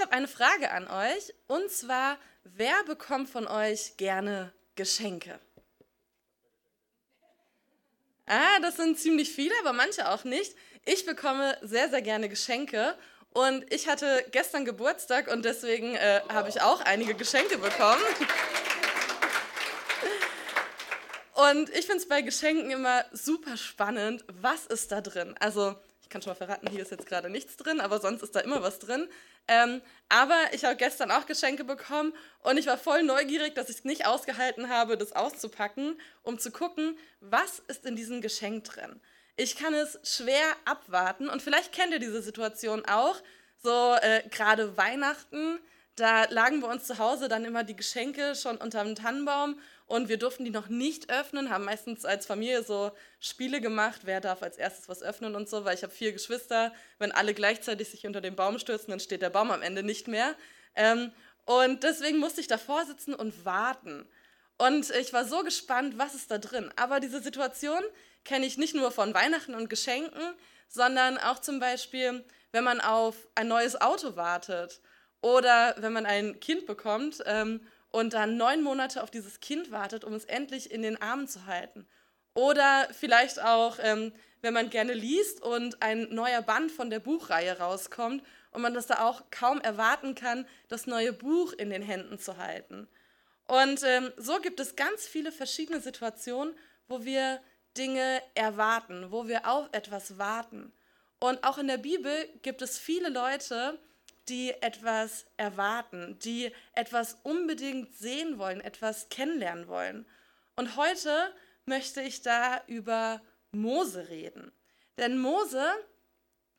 ich habe eine Frage an euch. Und zwar, wer bekommt von euch gerne Geschenke? Ah, das sind ziemlich viele, aber manche auch nicht. Ich bekomme sehr, sehr gerne Geschenke. Und ich hatte gestern Geburtstag und deswegen äh, habe ich auch einige Geschenke bekommen. Und ich finde es bei Geschenken immer super spannend, was ist da drin. Also kann schon mal verraten, hier ist jetzt gerade nichts drin, aber sonst ist da immer was drin. Ähm, aber ich habe gestern auch Geschenke bekommen und ich war voll neugierig, dass ich es nicht ausgehalten habe, das auszupacken, um zu gucken, was ist in diesem Geschenk drin. Ich kann es schwer abwarten und vielleicht kennt ihr diese Situation auch. So äh, gerade Weihnachten, da lagen bei uns zu Hause dann immer die Geschenke schon unter dem Tannenbaum und wir durften die noch nicht öffnen, haben meistens als Familie so Spiele gemacht, wer darf als erstes was öffnen und so, weil ich habe vier Geschwister. Wenn alle gleichzeitig sich unter den Baum stürzen, dann steht der Baum am Ende nicht mehr. Ähm, und deswegen musste ich davor sitzen und warten. Und ich war so gespannt, was ist da drin. Aber diese Situation kenne ich nicht nur von Weihnachten und Geschenken, sondern auch zum Beispiel, wenn man auf ein neues Auto wartet oder wenn man ein Kind bekommt ähm, und dann neun Monate auf dieses Kind wartet, um es endlich in den Armen zu halten. Oder vielleicht auch, ähm, wenn man gerne liest und ein neuer Band von der Buchreihe rauskommt und man das da auch kaum erwarten kann, das neue Buch in den Händen zu halten. Und ähm, so gibt es ganz viele verschiedene Situationen, wo wir Dinge erwarten, wo wir auf etwas warten. Und auch in der Bibel gibt es viele Leute, die etwas erwarten, die etwas unbedingt sehen wollen, etwas kennenlernen wollen. Und heute möchte ich da über Mose reden. Denn Mose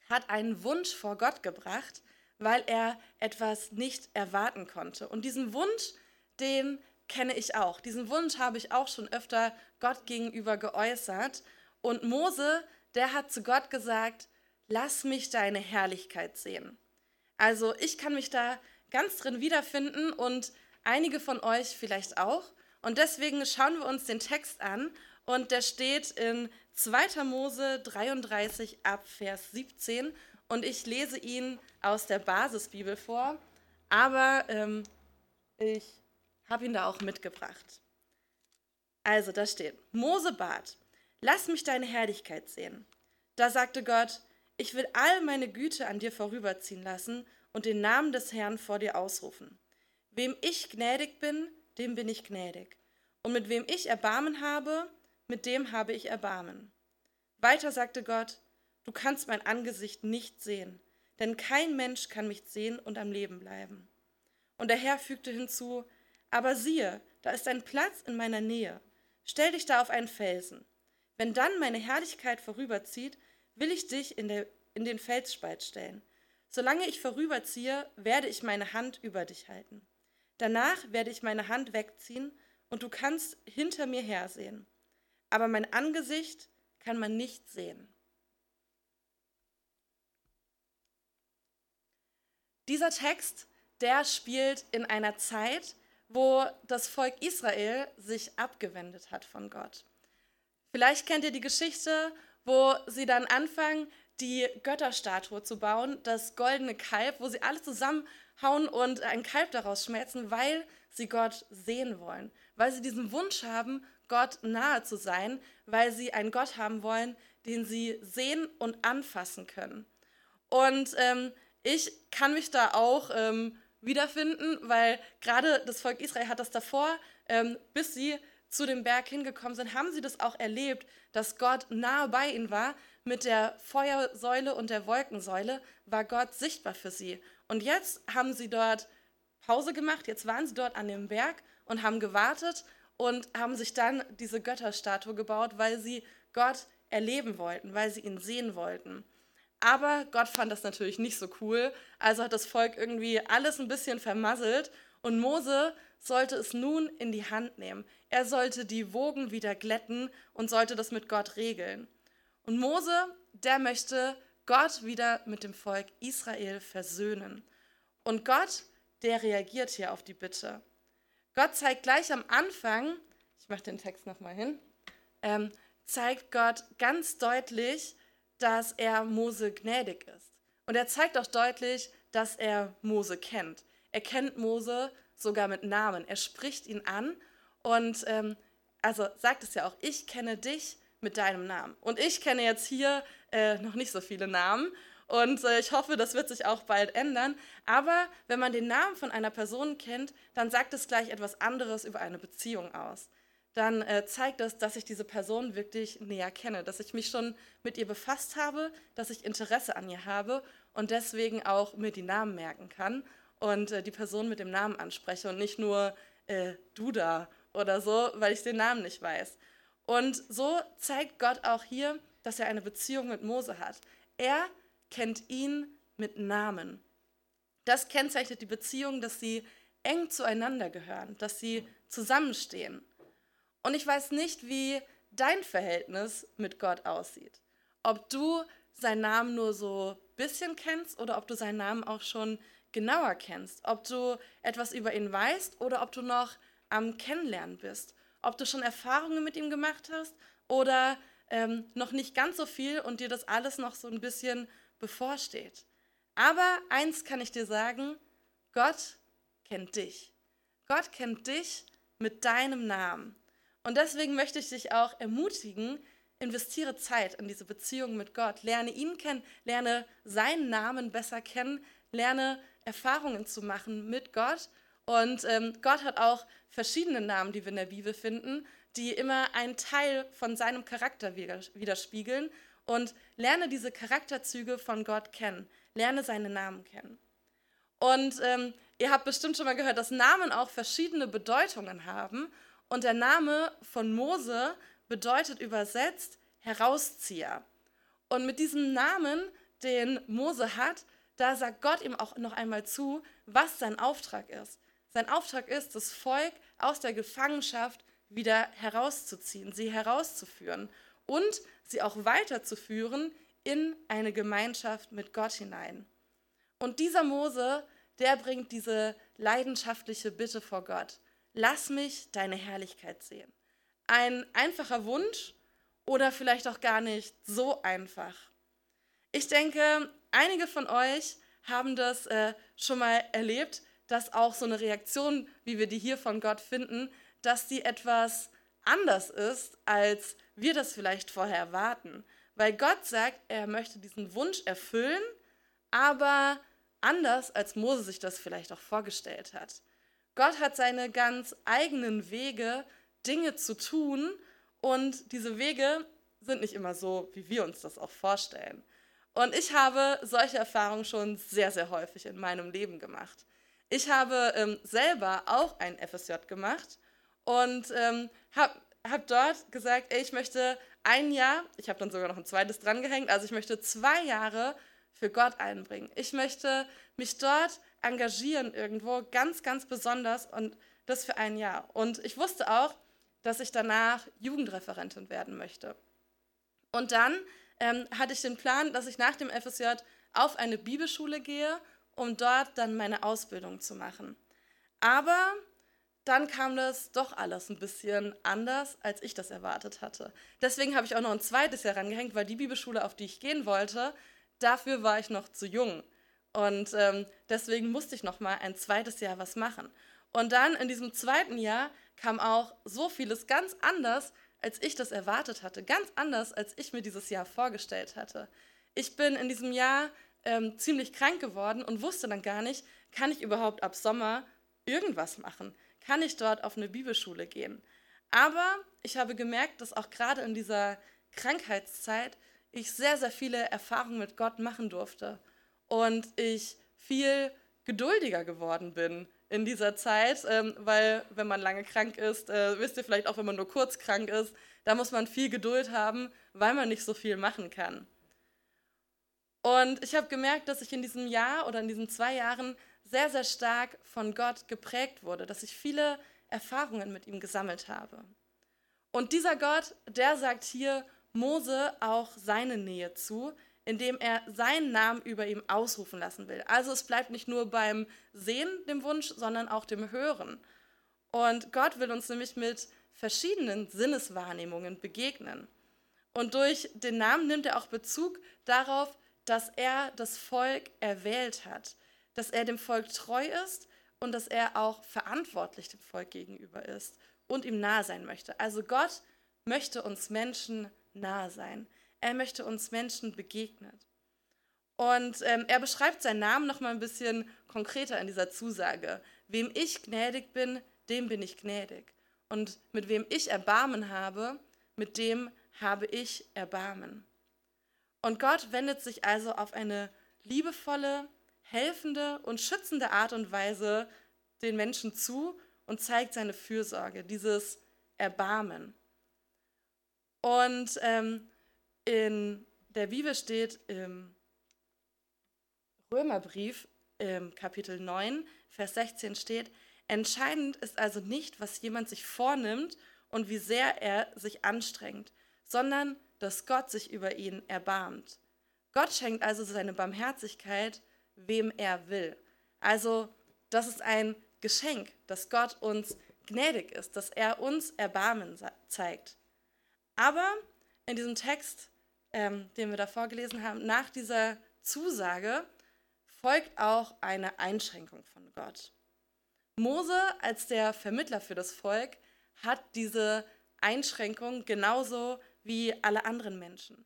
hat einen Wunsch vor Gott gebracht, weil er etwas nicht erwarten konnte. Und diesen Wunsch, den kenne ich auch. Diesen Wunsch habe ich auch schon öfter Gott gegenüber geäußert. Und Mose, der hat zu Gott gesagt, lass mich deine Herrlichkeit sehen. Also ich kann mich da ganz drin wiederfinden und einige von euch vielleicht auch. Und deswegen schauen wir uns den Text an und der steht in 2. Mose 33 ab Vers 17 und ich lese ihn aus der Basisbibel vor, aber ähm, ich habe ihn da auch mitgebracht. Also da steht, Mose bat, lass mich deine Herrlichkeit sehen. Da sagte Gott, ich will all meine Güte an dir vorüberziehen lassen und den Namen des Herrn vor dir ausrufen. Wem ich gnädig bin, dem bin ich gnädig. Und mit wem ich Erbarmen habe, mit dem habe ich Erbarmen. Weiter sagte Gott, du kannst mein Angesicht nicht sehen, denn kein Mensch kann mich sehen und am Leben bleiben. Und der Herr fügte hinzu, aber siehe, da ist ein Platz in meiner Nähe. Stell dich da auf einen Felsen. Wenn dann meine Herrlichkeit vorüberzieht, will ich dich in, der, in den Felsspalt stellen. Solange ich vorüberziehe, werde ich meine Hand über dich halten. Danach werde ich meine Hand wegziehen und du kannst hinter mir hersehen. Aber mein Angesicht kann man nicht sehen. Dieser Text, der spielt in einer Zeit, wo das Volk Israel sich abgewendet hat von Gott. Vielleicht kennt ihr die Geschichte, wo sie dann anfangen, die Götterstatue zu bauen, das goldene Kalb, wo sie alle zusammenhauen und ein Kalb daraus schmelzen, weil sie Gott sehen wollen, weil sie diesen Wunsch haben, Gott nahe zu sein, weil sie einen Gott haben wollen, den sie sehen und anfassen können. Und ähm, ich kann mich da auch ähm, wiederfinden, weil gerade das Volk Israel hat das davor, ähm, bis sie zu dem Berg hingekommen sind, haben sie das auch erlebt, dass Gott nahe bei ihnen war, mit der Feuersäule und der Wolkensäule war Gott sichtbar für sie. Und jetzt haben sie dort Pause gemacht, jetzt waren sie dort an dem Berg und haben gewartet und haben sich dann diese Götterstatue gebaut, weil sie Gott erleben wollten, weil sie ihn sehen wollten. Aber Gott fand das natürlich nicht so cool, also hat das Volk irgendwie alles ein bisschen vermasselt und Mose sollte es nun in die Hand nehmen. Er sollte die Wogen wieder glätten und sollte das mit Gott regeln. Und Mose, der möchte Gott wieder mit dem Volk Israel versöhnen. Und Gott, der reagiert hier auf die Bitte. Gott zeigt gleich am Anfang, ich mache den Text nochmal hin, ähm, zeigt Gott ganz deutlich, dass er Mose gnädig ist. Und er zeigt auch deutlich, dass er Mose kennt. Er kennt Mose sogar mit Namen. Er spricht ihn an und ähm, also sagt es ja auch, ich kenne dich mit deinem Namen. Und ich kenne jetzt hier äh, noch nicht so viele Namen und äh, ich hoffe, das wird sich auch bald ändern. Aber wenn man den Namen von einer Person kennt, dann sagt es gleich etwas anderes über eine Beziehung aus. Dann äh, zeigt es, dass ich diese Person wirklich näher kenne, dass ich mich schon mit ihr befasst habe, dass ich Interesse an ihr habe und deswegen auch mir die Namen merken kann und äh, die Person mit dem Namen anspreche und nicht nur äh, du da oder so, weil ich den Namen nicht weiß. Und so zeigt Gott auch hier, dass er eine Beziehung mit Mose hat. Er kennt ihn mit Namen. Das kennzeichnet die Beziehung, dass sie eng zueinander gehören, dass sie zusammenstehen. Und ich weiß nicht, wie dein Verhältnis mit Gott aussieht. Ob du seinen Namen nur so bisschen kennst oder ob du seinen Namen auch schon genauer kennst. Ob du etwas über ihn weißt oder ob du noch am Kennenlernen bist. Ob du schon Erfahrungen mit ihm gemacht hast oder ähm, noch nicht ganz so viel und dir das alles noch so ein bisschen bevorsteht. Aber eins kann ich dir sagen, Gott kennt dich. Gott kennt dich mit deinem Namen. Und deswegen möchte ich dich auch ermutigen, investiere Zeit in diese Beziehung mit Gott. Lerne ihn kennen, lerne seinen Namen besser kennen, lerne Erfahrungen zu machen mit Gott. Und ähm, Gott hat auch verschiedene Namen, die wir in der Bibel finden, die immer einen Teil von seinem Charakter widerspiegeln und lerne diese Charakterzüge von Gott kennen. Lerne seine Namen kennen. Und ähm, ihr habt bestimmt schon mal gehört, dass Namen auch verschiedene Bedeutungen haben. Und der Name von Mose bedeutet übersetzt Herauszieher. Und mit diesem Namen, den Mose hat, da sagt Gott ihm auch noch einmal zu, was sein Auftrag ist. Sein Auftrag ist, das Volk aus der Gefangenschaft wieder herauszuziehen, sie herauszuführen und sie auch weiterzuführen in eine Gemeinschaft mit Gott hinein. Und dieser Mose, der bringt diese leidenschaftliche Bitte vor Gott. Lass mich deine Herrlichkeit sehen. Ein einfacher Wunsch oder vielleicht auch gar nicht so einfach. Ich denke, einige von euch haben das äh, schon mal erlebt, dass auch so eine Reaktion, wie wir die hier von Gott finden, dass die etwas anders ist, als wir das vielleicht vorher erwarten. Weil Gott sagt, er möchte diesen Wunsch erfüllen, aber anders, als Mose sich das vielleicht auch vorgestellt hat. Gott hat seine ganz eigenen Wege, Dinge zu tun und diese Wege sind nicht immer so, wie wir uns das auch vorstellen. Und ich habe solche Erfahrungen schon sehr, sehr häufig in meinem Leben gemacht. Ich habe ähm, selber auch ein FSJ gemacht und ähm, habe habe dort gesagt, ey, ich möchte ein Jahr, ich habe dann sogar noch ein zweites drangehängt, also ich möchte zwei Jahre für Gott einbringen. Ich möchte mich dort engagieren irgendwo, ganz, ganz besonders und das für ein Jahr. Und ich wusste auch, dass ich danach Jugendreferentin werden möchte. Und dann ähm, hatte ich den Plan, dass ich nach dem FSJ auf eine Bibelschule gehe, um dort dann meine Ausbildung zu machen. Aber dann kam das doch alles ein bisschen anders, als ich das erwartet hatte. Deswegen habe ich auch noch ein zweites Jahr rangehängt, weil die Bibelschule, auf die ich gehen wollte, dafür war ich noch zu jung. Und ähm, deswegen musste ich noch mal ein zweites Jahr was machen. Und dann in diesem zweiten Jahr kam auch so vieles ganz anders, als ich das erwartet hatte. Ganz anders, als ich mir dieses Jahr vorgestellt hatte. Ich bin in diesem Jahr ähm, ziemlich krank geworden und wusste dann gar nicht, kann ich überhaupt ab Sommer irgendwas machen? kann ich dort auf eine Bibelschule gehen. Aber ich habe gemerkt, dass auch gerade in dieser Krankheitszeit ich sehr, sehr viele Erfahrungen mit Gott machen durfte und ich viel geduldiger geworden bin in dieser Zeit, ähm, weil wenn man lange krank ist, äh, wisst ihr vielleicht auch, wenn man nur kurz krank ist, da muss man viel Geduld haben, weil man nicht so viel machen kann. Und ich habe gemerkt, dass ich in diesem Jahr oder in diesen zwei Jahren sehr, sehr stark von Gott geprägt wurde, dass ich viele Erfahrungen mit ihm gesammelt habe. Und dieser Gott, der sagt hier Mose auch seine Nähe zu, indem er seinen Namen über ihm ausrufen lassen will. Also es bleibt nicht nur beim Sehen, dem Wunsch, sondern auch dem Hören. Und Gott will uns nämlich mit verschiedenen Sinneswahrnehmungen begegnen. Und durch den Namen nimmt er auch Bezug darauf, dass er das Volk erwählt hat, dass er dem Volk treu ist und dass er auch verantwortlich dem Volk gegenüber ist und ihm nahe sein möchte. Also Gott möchte uns Menschen nahe sein. Er möchte uns Menschen begegnen. Und ähm, er beschreibt seinen Namen noch mal ein bisschen konkreter in dieser Zusage. Wem ich gnädig bin, dem bin ich gnädig. Und mit wem ich Erbarmen habe, mit dem habe ich Erbarmen. Und Gott wendet sich also auf eine liebevolle, helfende und schützende Art und Weise den Menschen zu und zeigt seine Fürsorge, dieses Erbarmen. Und ähm, in der Bibel steht im Römerbrief, im Kapitel 9, Vers 16 steht, entscheidend ist also nicht, was jemand sich vornimmt und wie sehr er sich anstrengt, sondern dass Gott sich über ihn erbarmt. Gott schenkt also seine Barmherzigkeit, wem er will. Also das ist ein Geschenk, dass Gott uns gnädig ist, dass er uns Erbarmen zeigt. Aber in diesem Text, ähm, den wir da vorgelesen haben, nach dieser Zusage folgt auch eine Einschränkung von Gott. Mose als der Vermittler für das Volk hat diese Einschränkung genauso wie alle anderen Menschen.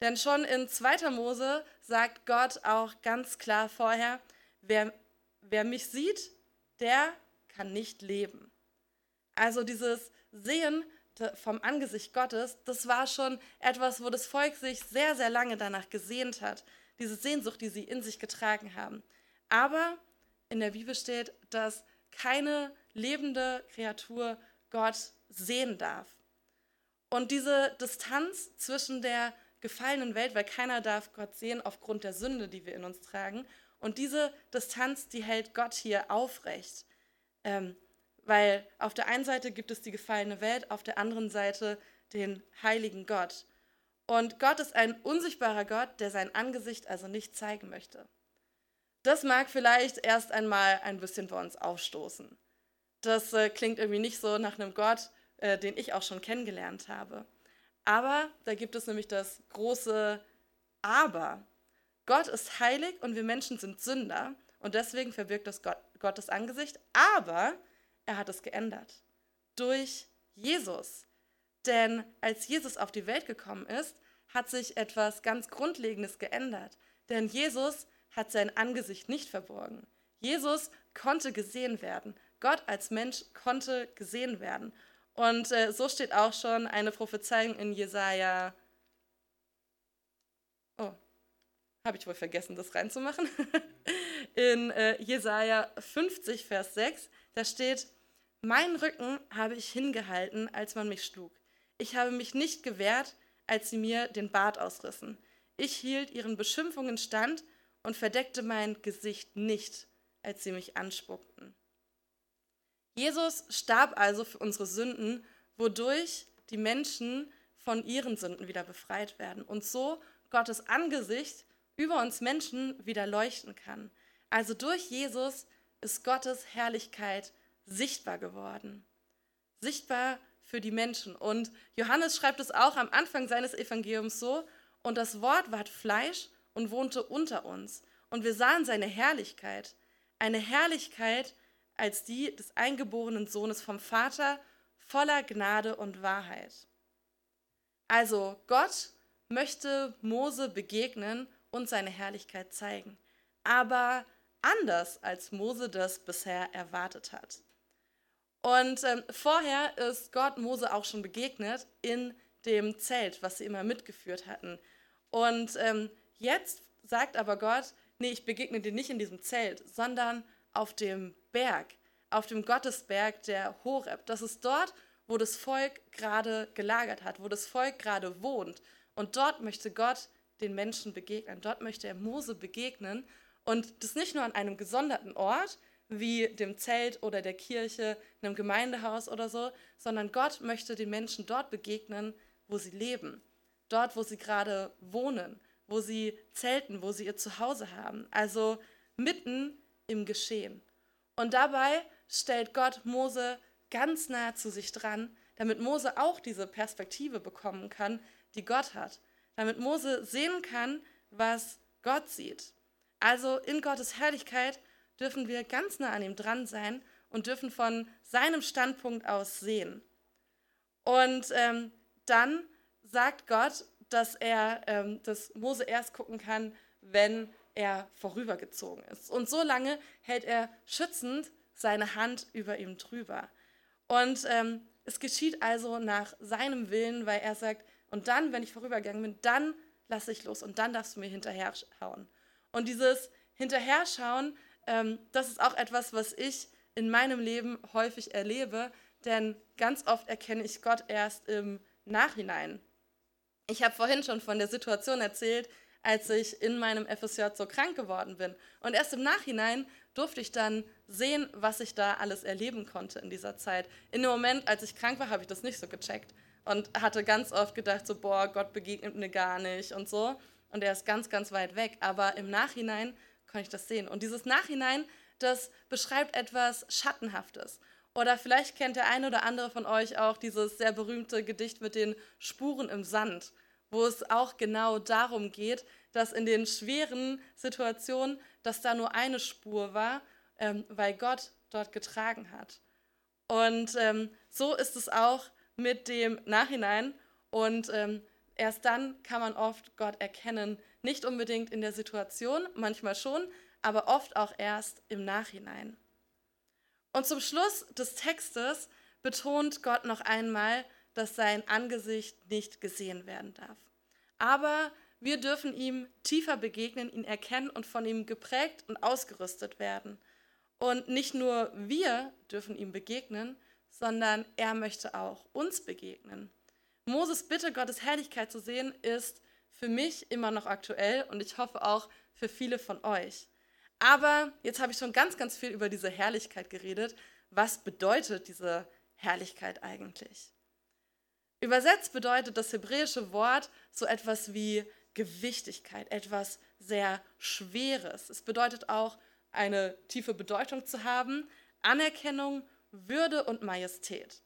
Denn schon in 2. Mose sagt Gott auch ganz klar vorher, wer, wer mich sieht, der kann nicht leben. Also dieses Sehen vom Angesicht Gottes, das war schon etwas, wo das Volk sich sehr, sehr lange danach gesehnt hat. Diese Sehnsucht, die sie in sich getragen haben. Aber in der Bibel steht, dass keine lebende Kreatur Gott sehen darf. Und diese Distanz zwischen der gefallenen Welt, weil keiner darf Gott sehen aufgrund der Sünde, die wir in uns tragen, und diese Distanz, die hält Gott hier aufrecht. Ähm, weil auf der einen Seite gibt es die gefallene Welt, auf der anderen Seite den heiligen Gott. Und Gott ist ein unsichtbarer Gott, der sein Angesicht also nicht zeigen möchte. Das mag vielleicht erst einmal ein bisschen bei uns aufstoßen. Das äh, klingt irgendwie nicht so nach einem Gott, äh, den ich auch schon kennengelernt habe. Aber da gibt es nämlich das große Aber. Gott ist heilig und wir Menschen sind Sünder und deswegen verbirgt das Gott, Gottes Angesicht, aber er hat es geändert. Durch Jesus. Denn als Jesus auf die Welt gekommen ist, hat sich etwas ganz Grundlegendes geändert. Denn Jesus hat sein Angesicht nicht verborgen. Jesus konnte gesehen werden. Gott als Mensch konnte gesehen werden. Und äh, so steht auch schon eine Prophezeiung in Jesaja habe ich wohl vergessen, das reinzumachen. In äh, Jesaja 50, Vers 6, da steht: Mein Rücken habe ich hingehalten, als man mich schlug. Ich habe mich nicht gewehrt, als sie mir den Bart ausrissen. Ich hielt ihren Beschimpfungen stand und verdeckte mein Gesicht nicht, als sie mich anspuckten. Jesus starb also für unsere Sünden, wodurch die Menschen von ihren Sünden wieder befreit werden und so Gottes Angesicht über uns Menschen wieder leuchten kann. Also durch Jesus ist Gottes Herrlichkeit sichtbar geworden. Sichtbar für die Menschen. Und Johannes schreibt es auch am Anfang seines Evangeliums so, und das Wort ward Fleisch und wohnte unter uns. Und wir sahen seine Herrlichkeit, eine Herrlichkeit als die des eingeborenen Sohnes vom Vater, voller Gnade und Wahrheit. Also Gott möchte Mose begegnen und seine Herrlichkeit zeigen, aber anders als Mose das bisher erwartet hat. Und ähm, vorher ist Gott Mose auch schon begegnet in dem Zelt, was sie immer mitgeführt hatten. Und ähm, jetzt sagt aber Gott, nee, ich begegne dir nicht in diesem Zelt, sondern auf dem Berg, auf dem Gottesberg der Horeb. Das ist dort, wo das Volk gerade gelagert hat, wo das Volk gerade wohnt. Und dort möchte Gott den Menschen begegnen. Dort möchte er Mose begegnen und das nicht nur an einem gesonderten Ort, wie dem Zelt oder der Kirche, einem Gemeindehaus oder so, sondern Gott möchte den Menschen dort begegnen, wo sie leben, dort, wo sie gerade wohnen, wo sie zelten, wo sie ihr Zuhause haben, also mitten im Geschehen. Und dabei stellt Gott Mose ganz nah zu sich dran, damit Mose auch diese Perspektive bekommen kann, die Gott hat damit Mose sehen kann, was Gott sieht. Also in Gottes Herrlichkeit dürfen wir ganz nah an ihm dran sein und dürfen von seinem Standpunkt aus sehen. Und ähm, dann sagt Gott, dass er, ähm, dass Mose erst gucken kann, wenn er vorübergezogen ist. Und so lange hält er schützend seine Hand über ihm drüber. Und ähm, es geschieht also nach seinem Willen, weil er sagt, und dann, wenn ich vorübergegangen bin, dann lasse ich los und dann darfst du mir hinterher schauen. Und dieses Hinterherschauen, ähm, das ist auch etwas, was ich in meinem Leben häufig erlebe, denn ganz oft erkenne ich Gott erst im Nachhinein. Ich habe vorhin schon von der Situation erzählt, als ich in meinem FSJ so krank geworden bin. Und erst im Nachhinein durfte ich dann sehen, was ich da alles erleben konnte in dieser Zeit. In dem Moment, als ich krank war, habe ich das nicht so gecheckt und hatte ganz oft gedacht, so, boah, Gott begegnet mir gar nicht und so. Und er ist ganz, ganz weit weg. Aber im Nachhinein konnte ich das sehen. Und dieses Nachhinein, das beschreibt etwas Schattenhaftes. Oder vielleicht kennt der eine oder andere von euch auch dieses sehr berühmte Gedicht mit den Spuren im Sand, wo es auch genau darum geht, dass in den schweren Situationen, dass da nur eine Spur war, ähm, weil Gott dort getragen hat. Und ähm, so ist es auch mit dem Nachhinein. Und ähm, erst dann kann man oft Gott erkennen. Nicht unbedingt in der Situation, manchmal schon, aber oft auch erst im Nachhinein. Und zum Schluss des Textes betont Gott noch einmal, dass sein Angesicht nicht gesehen werden darf. Aber wir dürfen ihm tiefer begegnen, ihn erkennen und von ihm geprägt und ausgerüstet werden. Und nicht nur wir dürfen ihm begegnen, sondern er möchte auch uns begegnen. Moses Bitte, Gottes Herrlichkeit zu sehen, ist für mich immer noch aktuell und ich hoffe auch für viele von euch. Aber jetzt habe ich schon ganz, ganz viel über diese Herrlichkeit geredet. Was bedeutet diese Herrlichkeit eigentlich? Übersetzt bedeutet das hebräische Wort so etwas wie Gewichtigkeit, etwas sehr Schweres. Es bedeutet auch eine tiefe Bedeutung zu haben, Anerkennung, Würde und Majestät.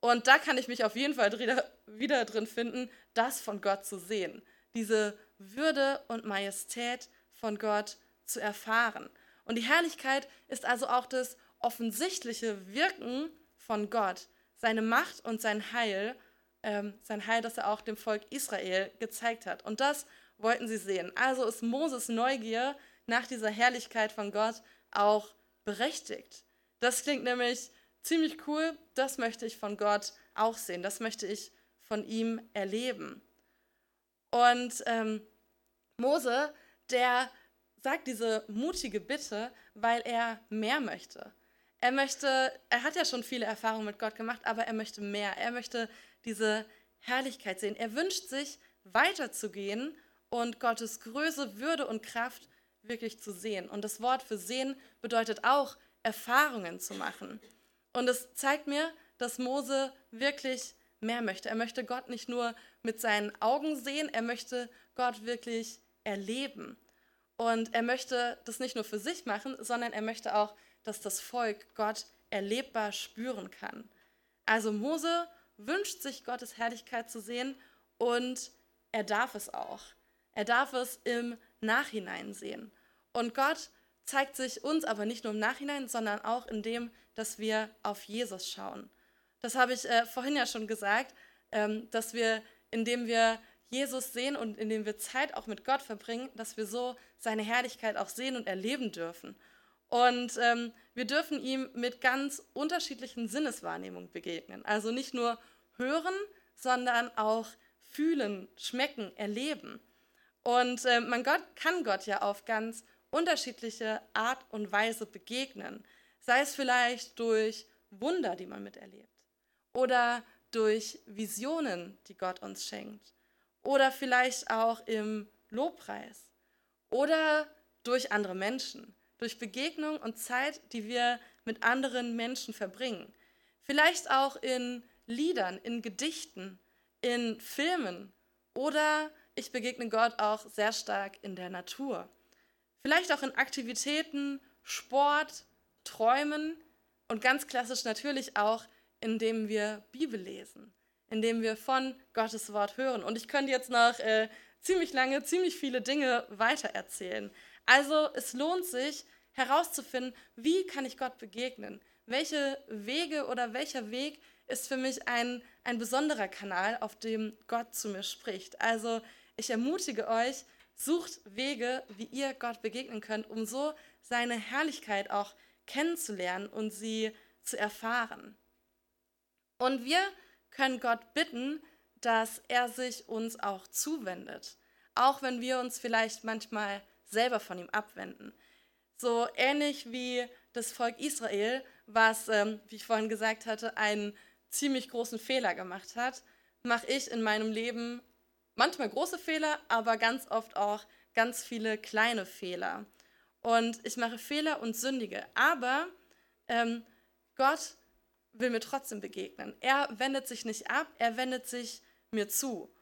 Und da kann ich mich auf jeden Fall wieder drin finden, das von Gott zu sehen. Diese Würde und Majestät von Gott zu erfahren. Und die Herrlichkeit ist also auch das offensichtliche Wirken von Gott, seine Macht und sein Heil, ähm, sein Heil, das er auch dem Volk Israel gezeigt hat. Und das wollten sie sehen. Also ist Moses Neugier nach dieser Herrlichkeit von Gott auch berechtigt. Das klingt nämlich ziemlich cool. Das möchte ich von Gott auch sehen. Das möchte ich von ihm erleben. Und ähm, Mose, der sagt diese mutige Bitte, weil er mehr möchte. Er möchte, er hat ja schon viele Erfahrungen mit Gott gemacht, aber er möchte mehr. Er möchte diese Herrlichkeit sehen. Er wünscht sich, weiterzugehen und Gottes Größe, Würde und Kraft wirklich zu sehen. Und das Wort für sehen bedeutet auch, Erfahrungen zu machen. Und es zeigt mir, dass Mose wirklich mehr möchte. Er möchte Gott nicht nur mit seinen Augen sehen, er möchte Gott wirklich erleben. Und er möchte das nicht nur für sich machen, sondern er möchte auch, dass das Volk Gott erlebbar spüren kann. Also Mose wünscht sich Gottes Herrlichkeit zu sehen und er darf es auch. Er darf es im Nachhinein sehen. Und Gott zeigt sich uns aber nicht nur im Nachhinein, sondern auch in dem, dass wir auf Jesus schauen. Das habe ich äh, vorhin ja schon gesagt, ähm, dass wir, indem wir Jesus sehen und indem wir Zeit auch mit Gott verbringen, dass wir so seine Herrlichkeit auch sehen und erleben dürfen. Und ähm, wir dürfen ihm mit ganz unterschiedlichen Sinneswahrnehmungen begegnen. Also nicht nur hören, sondern auch fühlen, schmecken, erleben. Und äh, man Gott, kann Gott ja auf ganz unterschiedliche Art und Weise begegnen. Sei es vielleicht durch Wunder, die man miterlebt. Oder durch Visionen, die Gott uns schenkt oder vielleicht auch im Lobpreis oder durch andere Menschen, durch Begegnung und Zeit, die wir mit anderen Menschen verbringen. Vielleicht auch in Liedern, in Gedichten, in Filmen oder ich begegne Gott auch sehr stark in der Natur. Vielleicht auch in Aktivitäten, Sport, Träumen und ganz klassisch natürlich auch, indem wir Bibel lesen indem wir von Gottes Wort hören. Und ich könnte jetzt noch äh, ziemlich lange, ziemlich viele Dinge weitererzählen. Also es lohnt sich, herauszufinden, wie kann ich Gott begegnen? Welche Wege oder welcher Weg ist für mich ein, ein besonderer Kanal, auf dem Gott zu mir spricht? Also ich ermutige euch, sucht Wege, wie ihr Gott begegnen könnt, um so seine Herrlichkeit auch kennenzulernen und sie zu erfahren. Und wir können Gott bitten, dass er sich uns auch zuwendet, auch wenn wir uns vielleicht manchmal selber von ihm abwenden. So ähnlich wie das Volk Israel, was, ähm, wie ich vorhin gesagt hatte, einen ziemlich großen Fehler gemacht hat, mache ich in meinem Leben manchmal große Fehler, aber ganz oft auch ganz viele kleine Fehler. Und ich mache Fehler und sündige. Aber ähm, Gott will mir trotzdem begegnen. Er wendet sich nicht ab, er wendet sich mir zu.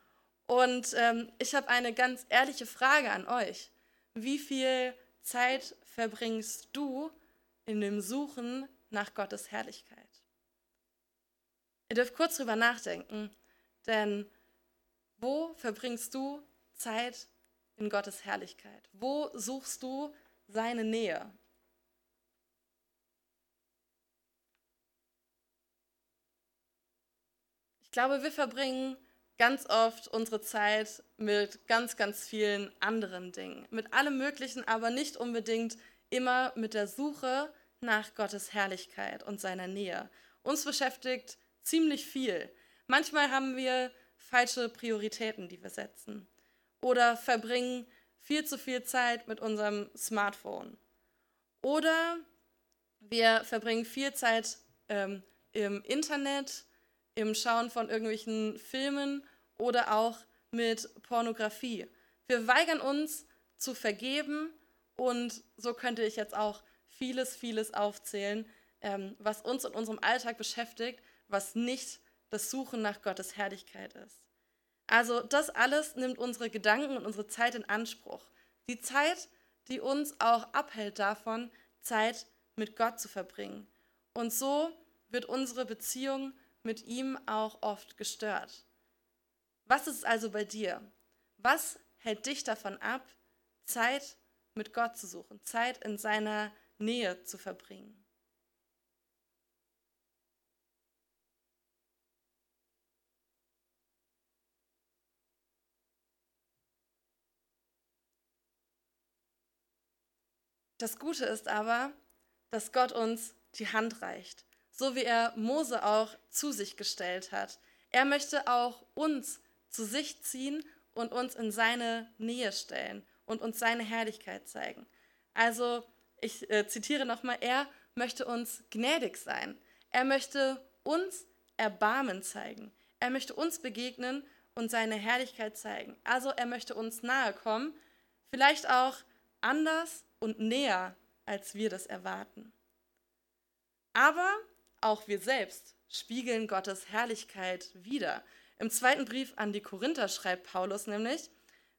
Und ähm, ich habe eine ganz ehrliche Frage an euch. Wie viel Zeit verbringst du in dem Suchen nach Gottes Herrlichkeit? Ihr dürft kurz drüber nachdenken, denn wo verbringst du Zeit in Gottes Herrlichkeit? Wo suchst du seine Nähe? Glaube, wir verbringen ganz oft unsere Zeit mit ganz, ganz vielen anderen Dingen. Mit allem Möglichen, aber nicht unbedingt immer mit der Suche nach Gottes Herrlichkeit und seiner Nähe. Uns beschäftigt ziemlich viel. Manchmal haben wir falsche Prioritäten, die wir setzen. Oder verbringen viel zu viel Zeit mit unserem Smartphone. Oder wir verbringen viel Zeit ähm, im Internet, im Schauen von irgendwelchen Filmen oder auch mit Pornografie. Wir weigern uns zu vergeben und so könnte ich jetzt auch vieles, vieles aufzählen, ähm, was uns in unserem Alltag beschäftigt, was nicht das Suchen nach Gottes Herrlichkeit ist. Also das alles nimmt unsere Gedanken und unsere Zeit in Anspruch. Die Zeit, die uns auch abhält davon, Zeit mit Gott zu verbringen. Und so wird unsere Beziehung mit ihm auch oft gestört. Was ist also bei dir? Was hält dich davon ab, Zeit mit Gott zu suchen, Zeit in seiner Nähe zu verbringen? Das Gute ist aber, dass Gott uns die Hand reicht, so wie er Mose auch zu sich gestellt hat. Er möchte auch uns zu sich ziehen und uns in seine Nähe stellen und uns seine Herrlichkeit zeigen. Also, ich äh, zitiere nochmal, er möchte uns gnädig sein. Er möchte uns Erbarmen zeigen. Er möchte uns begegnen und seine Herrlichkeit zeigen. Also er möchte uns nahe kommen, vielleicht auch anders und näher, als wir das erwarten. Aber auch wir selbst spiegeln Gottes Herrlichkeit wider. Im zweiten Brief an die Korinther schreibt Paulus nämlich,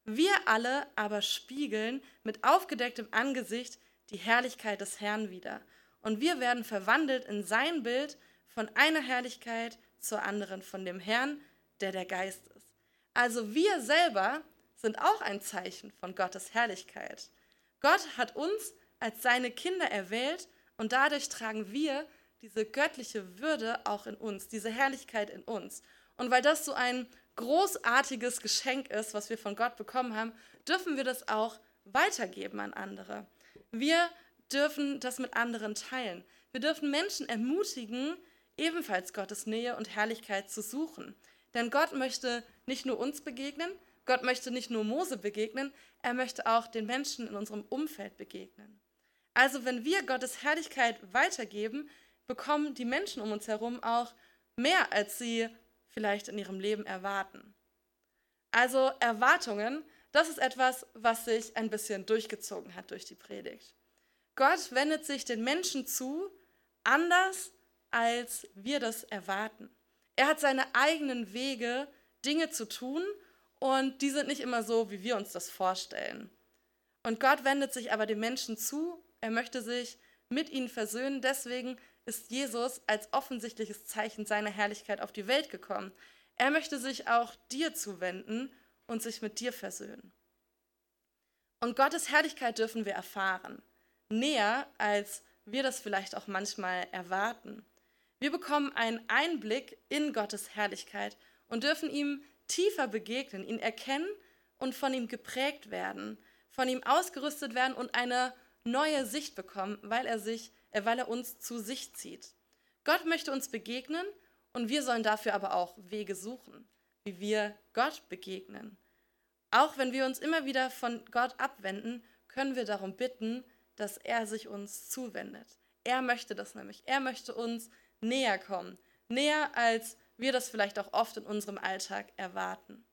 wir alle aber spiegeln mit aufgedecktem Angesicht die Herrlichkeit des Herrn wider. Und wir werden verwandelt in sein Bild von einer Herrlichkeit zur anderen, von dem Herrn, der der Geist ist. Also wir selber sind auch ein Zeichen von Gottes Herrlichkeit. Gott hat uns als seine Kinder erwählt und dadurch tragen wir diese göttliche Würde auch in uns, diese Herrlichkeit in uns. Und weil das so ein großartiges Geschenk ist, was wir von Gott bekommen haben, dürfen wir das auch weitergeben an andere. Wir dürfen das mit anderen teilen. Wir dürfen Menschen ermutigen, ebenfalls Gottes Nähe und Herrlichkeit zu suchen. Denn Gott möchte nicht nur uns begegnen, Gott möchte nicht nur Mose begegnen, er möchte auch den Menschen in unserem Umfeld begegnen. Also wenn wir Gottes Herrlichkeit weitergeben, bekommen die Menschen um uns herum auch mehr, als sie vielleicht in ihrem Leben erwarten. Also Erwartungen, das ist etwas, was sich ein bisschen durchgezogen hat durch die Predigt. Gott wendet sich den Menschen zu, anders als wir das erwarten. Er hat seine eigenen Wege, Dinge zu tun und die sind nicht immer so, wie wir uns das vorstellen. Und Gott wendet sich aber den Menschen zu, er möchte sich mit ihnen versöhnen. Deswegen ist Jesus als offensichtliches Zeichen seiner Herrlichkeit auf die Welt gekommen. Er möchte sich auch dir zuwenden und sich mit dir versöhnen. Und Gottes Herrlichkeit dürfen wir erfahren. näher, als wir das vielleicht auch manchmal erwarten. Wir bekommen einen Einblick in Gottes Herrlichkeit und dürfen ihm tiefer begegnen, ihn erkennen und von ihm geprägt werden, von ihm ausgerüstet werden und eine neue Sicht bekommen, weil er sich, weil er uns zu sich zieht. Gott möchte uns begegnen und wir sollen dafür aber auch Wege suchen, wie wir Gott begegnen. Auch wenn wir uns immer wieder von Gott abwenden, können wir darum bitten, dass er sich uns zuwendet. Er möchte das nämlich. Er möchte uns näher kommen. Näher, als wir das vielleicht auch oft in unserem Alltag erwarten.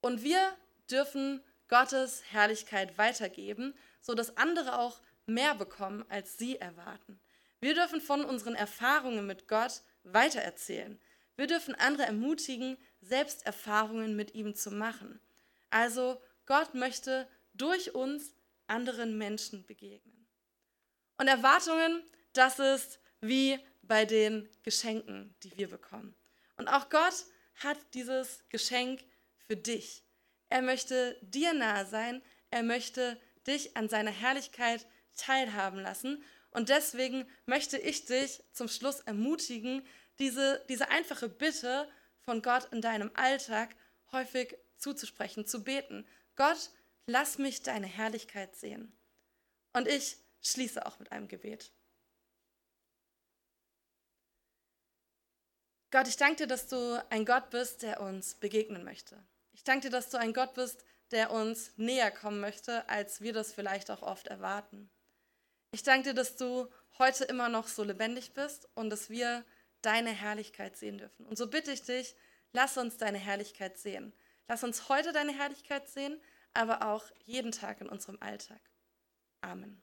Und wir dürfen Gottes Herrlichkeit weitergeben, sodass andere auch mehr bekommen, als sie erwarten. Wir dürfen von unseren Erfahrungen mit Gott weitererzählen. Wir dürfen andere ermutigen, selbst Erfahrungen mit ihm zu machen. Also Gott möchte durch uns anderen Menschen begegnen. Und Erwartungen, das ist wie bei den Geschenken, die wir bekommen. Und auch Gott hat dieses Geschenk für dich. Er möchte dir nahe sein, er möchte dich an seiner Herrlichkeit teilhaben lassen. Und deswegen möchte ich dich zum Schluss ermutigen, diese, diese einfache Bitte von Gott in deinem Alltag häufig zuzusprechen, zu beten. Gott, lass mich deine Herrlichkeit sehen. Und ich schließe auch mit einem Gebet. Gott, ich danke dir, dass du ein Gott bist, der uns begegnen möchte. Ich danke dir, dass du ein Gott bist, der uns näher kommen möchte, als wir das vielleicht auch oft erwarten. Ich danke dir, dass du heute immer noch so lebendig bist und dass wir deine Herrlichkeit sehen dürfen. Und so bitte ich dich, lass uns deine Herrlichkeit sehen. Lass uns heute deine Herrlichkeit sehen, aber auch jeden Tag in unserem Alltag. Amen.